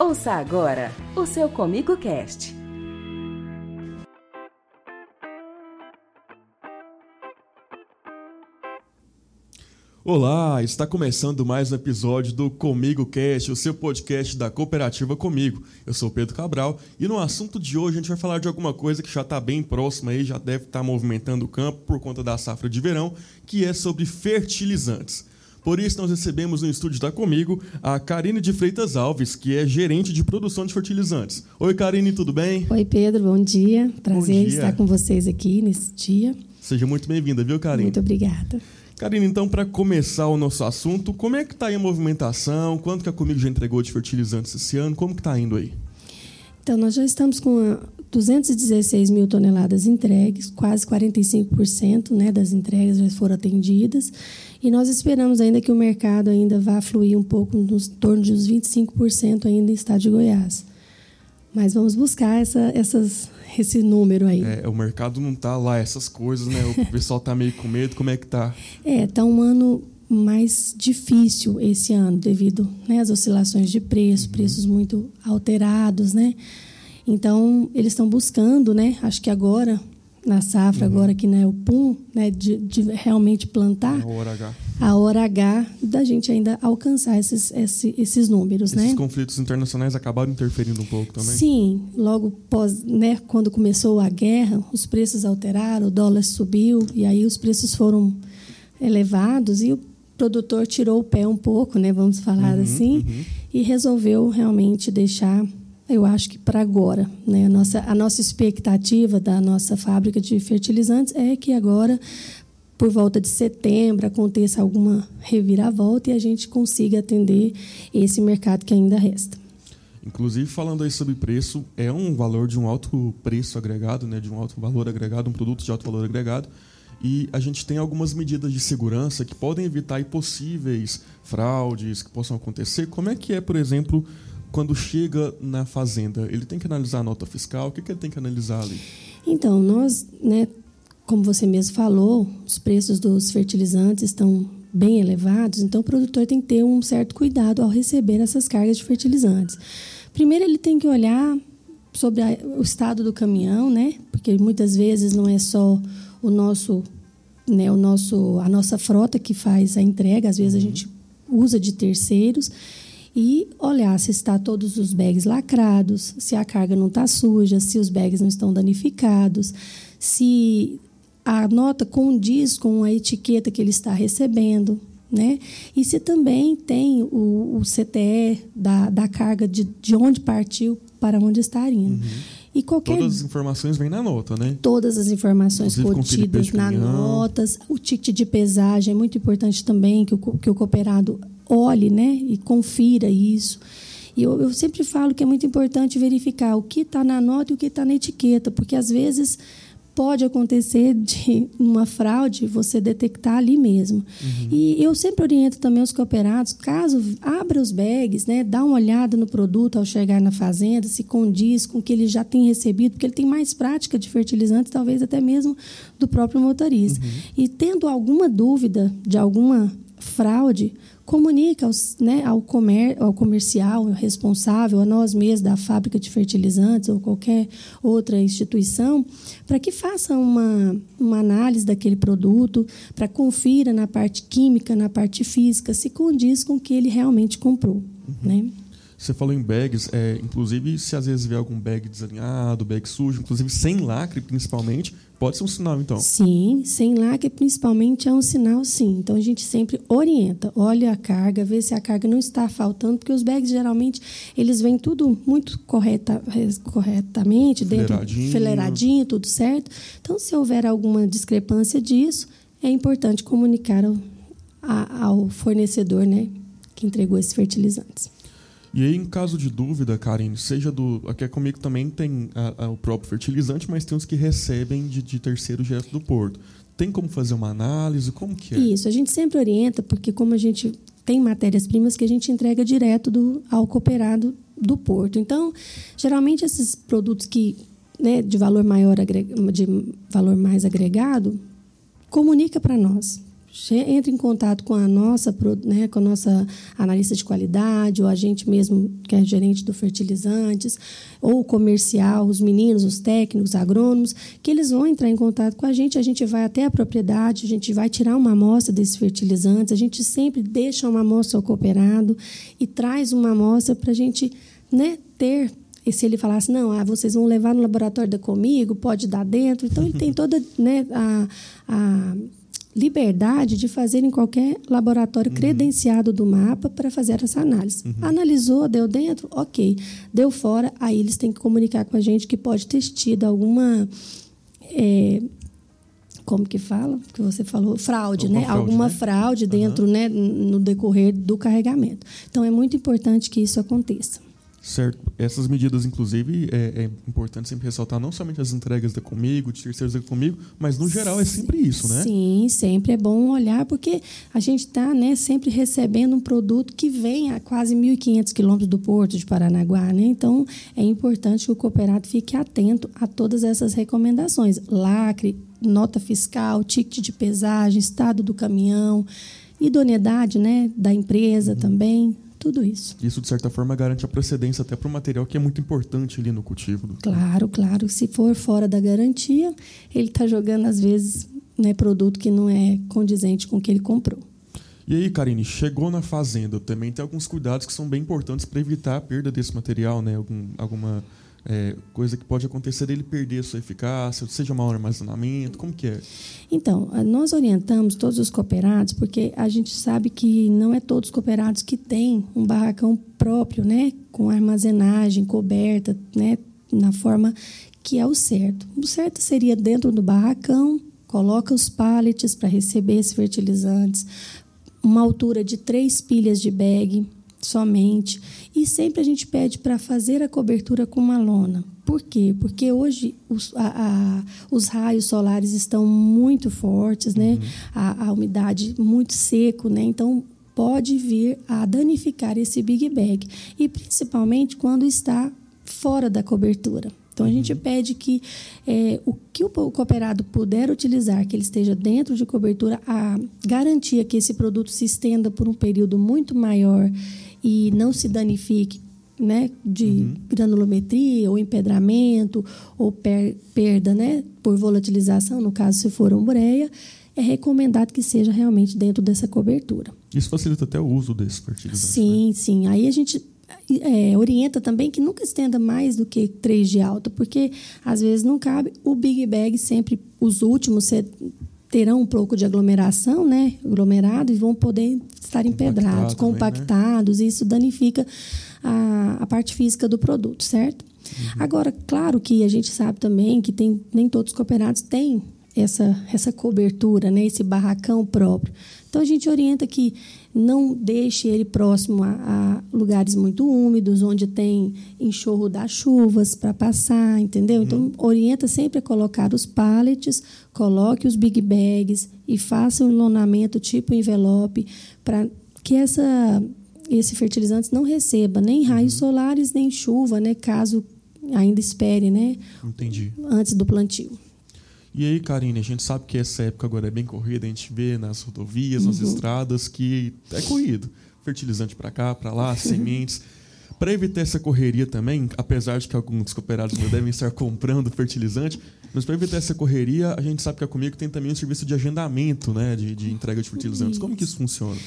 Ouça agora o seu Comigo Cast. Olá, está começando mais um episódio do Comigo Cast, o seu podcast da Cooperativa Comigo. Eu sou Pedro Cabral e no assunto de hoje a gente vai falar de alguma coisa que já está bem próxima aí, já deve estar movimentando o campo por conta da safra de verão, que é sobre fertilizantes. Por isso, nós recebemos no estúdio da Comigo a Karine de Freitas Alves, que é gerente de produção de fertilizantes. Oi, Karine, tudo bem? Oi, Pedro, bom dia. Prazer bom dia. estar com vocês aqui nesse dia. Seja muito bem-vinda, viu, Karine? Muito obrigada. Karine, então, para começar o nosso assunto, como é que está aí a movimentação? Quanto que a Comigo já entregou de fertilizantes esse ano? Como que está indo aí? Então, nós já estamos com 216 mil toneladas entregues, quase 45% né, das entregas já foram atendidas. E nós esperamos ainda que o mercado ainda vá fluir um pouco, nos torno de uns 25% ainda em estado de Goiás. Mas vamos buscar essa, essas, esse número aí. É, o mercado não está lá, essas coisas, né? O pessoal está meio com medo. Como é que está? É, está um ano mais difícil esse ano, devido né, às oscilações de preço, uhum. preços muito alterados, né? Então, eles estão buscando, né? Acho que agora, na safra, uhum. agora que não é o PUM, né, de, de realmente plantar. A hora H. A hora H da gente ainda alcançar esses, esses, esses números, esses né? conflitos internacionais acabaram interferindo um pouco também? Sim, logo pós, né, quando começou a guerra, os preços alteraram, o dólar subiu e aí os preços foram elevados e o produtor tirou o pé um pouco, né, vamos falar uhum, assim, uhum. e resolveu realmente deixar eu acho que para agora, né? A nossa, a nossa expectativa da nossa fábrica de fertilizantes é que agora, por volta de setembro, aconteça alguma reviravolta e a gente consiga atender esse mercado que ainda resta. Inclusive, falando aí sobre preço, é um valor de um alto preço agregado, né? de um alto valor agregado, um produto de alto valor agregado. E a gente tem algumas medidas de segurança que podem evitar possíveis fraudes que possam acontecer. Como é que é, por exemplo, quando chega na fazenda, ele tem que analisar a nota fiscal? O que, que ele tem que analisar ali? Então, nós, né, como você mesmo falou, os preços dos fertilizantes estão bem elevados, então o produtor tem que ter um certo cuidado ao receber essas cargas de fertilizantes. Primeiro, ele tem que olhar sobre a, o estado do caminhão, né? Porque muitas vezes não é só o nosso, né, o nosso, a nossa frota que faz a entrega, às vezes a uhum. gente usa de terceiros e olhar se está todos os bags lacrados, se a carga não está suja, se os bags não estão danificados, se a nota condiz com a etiqueta que ele está recebendo, né? E se também tem o, o CTE da, da carga de, de onde partiu para onde está indo. Uhum. E qualquer... Todas as informações vêm na nota, né? Todas as informações Inclusive, contidas na notas. O ticket de pesagem é muito importante também que o, que o cooperado olhe né, e confira isso. E eu, eu sempre falo que é muito importante verificar o que está na nota e o que está na etiqueta, porque às vezes pode acontecer de uma fraude você detectar ali mesmo. Uhum. E eu sempre oriento também os cooperados, caso abra os bags, né, dá uma olhada no produto ao chegar na fazenda, se condiz com o que ele já tem recebido, porque ele tem mais prática de fertilizantes, talvez até mesmo do próprio motorista. Uhum. E tendo alguma dúvida de alguma fraude, comunica aos, né, ao, comer, ao comercial responsável, a nós mesmos da fábrica de fertilizantes ou qualquer outra instituição, para que faça uma, uma análise daquele produto, para confira na parte química, na parte física, se condiz com o que ele realmente comprou. Uhum. Né? Você falou em bags, é, inclusive se às vezes vê algum bag desalinhado, bag sujo, inclusive sem lacre principalmente, pode ser um sinal então? Sim, sem lacre principalmente é um sinal sim. Então a gente sempre orienta, olha a carga, vê se a carga não está faltando, porque os bags geralmente eles vêm tudo muito correta, corretamente, dentro, fileiradinho, tudo certo. Então se houver alguma discrepância disso, é importante comunicar ao, ao fornecedor né, que entregou esses fertilizantes. E aí, em caso de dúvida, Karen, seja do. Aqui é comigo também tem a, a, o próprio fertilizante, mas tem os que recebem de, de terceiro direto do porto. Tem como fazer uma análise? Como que é? Isso, a gente sempre orienta, porque como a gente tem matérias-primas que a gente entrega direto do, ao cooperado do porto. Então, geralmente esses produtos que né, de valor maior de valor mais agregado, comunica para nós entre em contato com a nossa, né, com a nossa analista de qualidade, ou a gente mesmo que é gerente do fertilizantes, ou o comercial, os meninos, os técnicos, agrônomos, que eles vão entrar em contato com a gente, a gente vai até a propriedade, a gente vai tirar uma amostra desses fertilizantes, a gente sempre deixa uma amostra ao cooperado e traz uma amostra para a gente né, ter e se ele falasse, não, ah, vocês vão levar no laboratório da comigo, pode dar dentro. Então, ele tem toda né, a, a liberdade de fazer em qualquer laboratório uhum. credenciado do mapa para fazer essa análise. Uhum. Analisou, deu dentro, ok. Deu fora, aí eles têm que comunicar com a gente que pode ter tido alguma. É, como que fala? Que você falou, fraude, Alguma né? Fraude, Alguma né? fraude dentro, uhum. né, no decorrer do carregamento. Então é muito importante que isso aconteça. Certo. Essas medidas, inclusive, é, é, importante sempre ressaltar não somente as entregas da Comigo, de terceiros da Comigo, mas no geral é sempre isso, né? Sim, sempre é bom olhar, porque a gente está né, sempre recebendo um produto que vem a quase 1.500 quilômetros do porto de Paranaguá, né? Então, é importante que o cooperado fique atento a todas essas recomendações. Lacre, nota fiscal, ticket de pesagem, estado do caminhão, idoneidade né, da empresa uhum. também tudo isso. Isso, de certa forma, garante a procedência até para o material que é muito importante ali no cultivo. Claro, claro. Se for fora da garantia, ele está jogando, às vezes, né, produto que não é condizente com o que ele comprou. E aí, Karine, chegou na fazenda, também tem alguns cuidados que são bem importantes para evitar a perda desse material, né? Algum, alguma é, coisa que pode acontecer dele perder sua eficácia, seja maior armazenamento, como que é? Então, nós orientamos todos os cooperados, porque a gente sabe que não é todos os cooperados que têm um barracão próprio, né, com armazenagem coberta, né, na forma que é o certo. O certo seria dentro do barracão, coloca os pallets para receber esses fertilizantes, uma altura de três pilhas de bag, somente. E sempre a gente pede para fazer a cobertura com uma lona. Por quê? Porque hoje os, a, a, os raios solares estão muito fortes, né? Uhum. A, a, umidade muito seco, né? Então pode vir a danificar esse big bag. E principalmente quando está fora da cobertura. Então a gente uhum. pede que é, o que o cooperado puder utilizar, que ele esteja dentro de cobertura, a garantia que esse produto se estenda por um período muito maior e não se danifique né, de uhum. granulometria ou empedramento ou per, perda né, por volatilização, no caso se for umbreia, é recomendado que seja realmente dentro dessa cobertura. Isso facilita até o uso desses fertilizantes. Sim, né? sim. Aí a gente é, orienta também que nunca estenda mais do que 3 de alta, porque às vezes não cabe. O Big Bag sempre, os últimos terão um pouco de aglomeração, né? Aglomerado e vão poder estar empedrados, Compactado compactados, também, né? e isso danifica a, a parte física do produto, certo? Uhum. Agora, claro que a gente sabe também que tem, nem todos os cooperados têm essa, essa cobertura, né? esse barracão próprio. Então, a gente orienta que não deixe ele próximo a, a lugares muito úmidos, onde tem enxurro das chuvas para passar, entendeu? Então, uhum. orienta sempre a colocar os pallets, coloque os big bags e faça um enlonamento tipo envelope para que essa, esse fertilizante não receba nem raios uhum. solares, nem chuva, né? caso ainda espere, né? Entendi. Antes do plantio. E aí, Karine, a gente sabe que essa época agora é bem corrida, a gente vê nas rodovias, nas uhum. estradas, que é corrido. Fertilizante para cá, para lá, sementes. Para evitar essa correria também, apesar de que alguns cooperados já devem estar comprando fertilizante, mas para evitar essa correria, a gente sabe que a Comigo tem também um serviço de agendamento né, de, de entrega de fertilizantes. Isso. Como que isso funciona?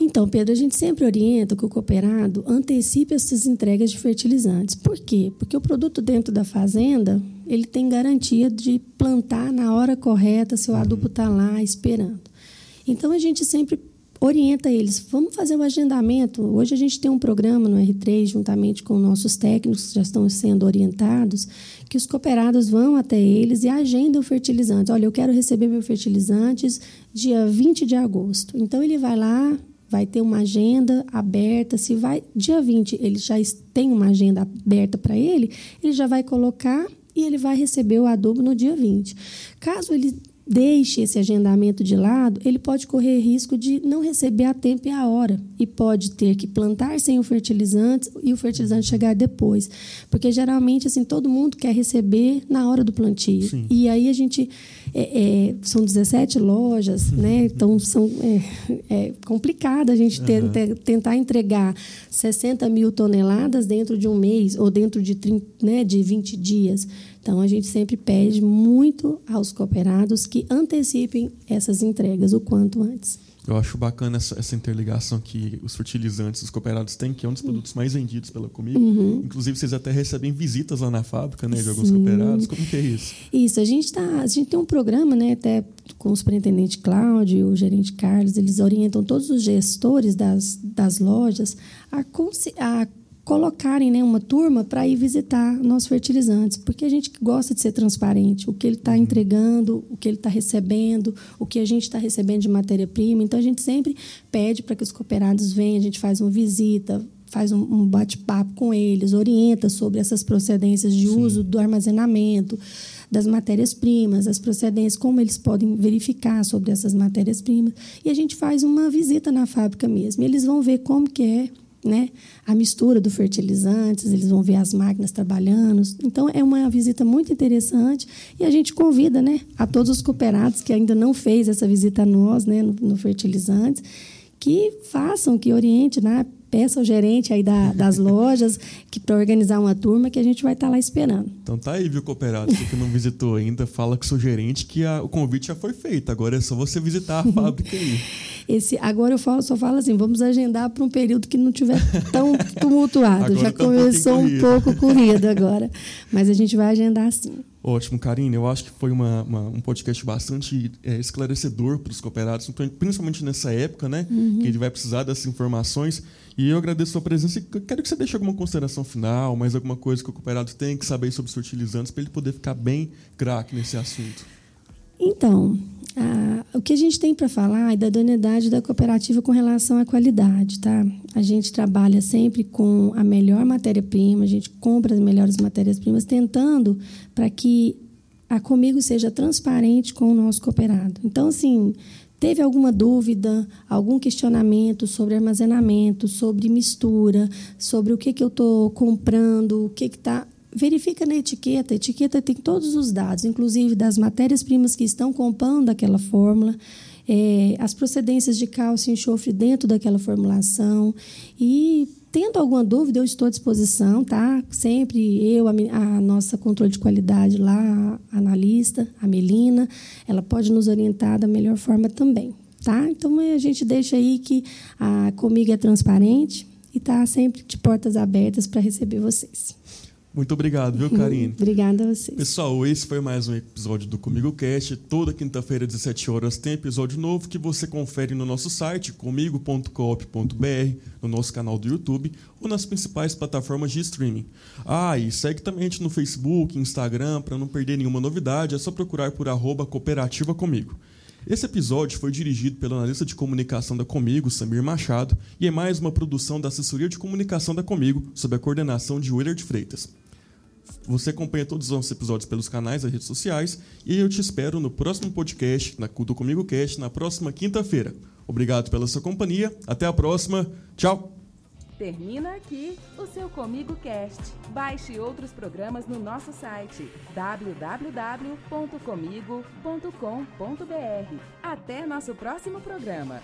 Então, Pedro, a gente sempre orienta que o cooperado antecipe essas entregas de fertilizantes. Por quê? Porque o produto dentro da fazenda, ele tem garantia de plantar na hora correta, seu adubo está lá esperando. Então, a gente sempre orienta eles, vamos fazer o um agendamento. Hoje a gente tem um programa no R3, juntamente com nossos técnicos que já estão sendo orientados, que os cooperados vão até eles e agendam o fertilizante. Olha, eu quero receber meus fertilizantes dia 20 de agosto. Então, ele vai lá, vai ter uma agenda aberta. Se vai dia 20, ele já tem uma agenda aberta para ele, ele já vai colocar e ele vai receber o adubo no dia 20. Caso ele deixe esse agendamento de lado, ele pode correr risco de não receber a tempo e a hora e pode ter que plantar sem o fertilizante e o fertilizante chegar depois, porque geralmente assim todo mundo quer receber na hora do plantio. Sim. E aí a gente é, é, são 17 lojas, uhum. né? Então são, é, é complicado a gente ter, uhum. ter, tentar entregar 60 mil toneladas dentro de um mês ou dentro de, 30, né, de 20 dias. Então, a gente sempre pede muito aos cooperados que antecipem essas entregas o quanto antes. Eu acho bacana essa, essa, interligação que os fertilizantes, os cooperados têm, que é um dos produtos mais vendidos pela Comigo. Uhum. Inclusive, vocês até recebem visitas lá na fábrica, né, de alguns cooperados. Como que é isso? Isso, a gente, tá, a gente tem um programa, né, até com o superintendente Cláudio e o gerente Carlos, eles orientam todos os gestores das, das lojas a, a colocarem né, uma turma para ir visitar nossos fertilizantes, porque a gente gosta de ser transparente, o que ele está uhum. entregando, o que ele está recebendo, o que a gente está recebendo de matéria-prima. Então, a gente sempre pede para que os cooperados venham, a gente faz uma visita, faz um, bate-papo com eles, orienta sobre essas procedências de Sim. uso do armazenamento, das matérias-primas, as procedências, como eles podem verificar sobre essas matérias-primas. E a gente faz uma visita na fábrica mesmo. E eles vão ver como que é né? A mistura do fertilizantes, eles vão ver as máquinas trabalhando. Então é uma visita muito interessante e a gente convida, né, a todos os cooperados que ainda não fez essa visita a nós, né, no, no fertilizantes, que façam, que oriente, né? Peça ao gerente aí da, das lojas que para organizar uma turma que a gente vai estar tá lá esperando. Então tá aí, viu, cooperado? Você que não visitou ainda, fala com o seu gerente que a, o convite já foi feito. Agora é só você visitar a fábrica aí. Esse, agora eu falo, só falo assim, vamos agendar para um período que não tiver tão tumultuado. Já tá começou um, um pouco corrido agora. Mas a gente vai agendar sim. Ótimo, Karine. Eu acho que foi uma, uma um podcast bastante é, esclarecedor para os cooperados, principalmente nessa época, né? Uhum. Que ele vai precisar dessas informações. E eu agradeço a sua presença e quero que você deixe alguma consideração final, mais alguma coisa que o cooperado tem que saber sobre os fertilizantes para ele poder ficar bem craque nesse assunto. Então, ah, o que a gente tem para falar é da idoneidade da cooperativa com relação à qualidade, tá? A gente trabalha sempre com a melhor matéria-prima, a gente compra as melhores matérias-primas, tentando para que a Comigo seja transparente com o nosso cooperado. Então, assim, teve alguma dúvida, algum questionamento sobre armazenamento, sobre mistura, sobre o que, que eu estou comprando, o que está verifica na etiqueta. A etiqueta tem todos os dados, inclusive das matérias-primas que estão compondo aquela fórmula, é, as procedências de cálcio e enxofre dentro daquela formulação. E, tendo alguma dúvida, eu estou à disposição, tá? Sempre eu, a, a nossa controle de qualidade lá, a analista, a Melina, ela pode nos orientar da melhor forma também, tá? Então, a gente deixa aí que a Comigo é transparente e está sempre de portas abertas para receber vocês. Muito obrigado, viu, Karine? Obrigada a vocês. Pessoal, esse foi mais um episódio do Comigo Cast. Toda quinta-feira, às 17 horas, tem episódio novo que você confere no nosso site, comigo.coop.br, no nosso canal do YouTube ou nas principais plataformas de streaming. Ah, e segue também a gente no Facebook, Instagram, para não perder nenhuma novidade. É só procurar por arroba cooperativa comigo. Esse episódio foi dirigido pelo analista de comunicação da Comigo, Samir Machado, e é mais uma produção da assessoria de comunicação da Comigo, sob a coordenação de Willard Freitas. Você acompanha todos os nossos episódios pelos canais das redes sociais e eu te espero no próximo podcast, na Culto Comigo Cast, na próxima quinta-feira. Obrigado pela sua companhia. Até a próxima. Tchau. Termina aqui o seu Comigo Cast. Baixe outros programas no nosso site www.comigo.com.br. Até nosso próximo programa.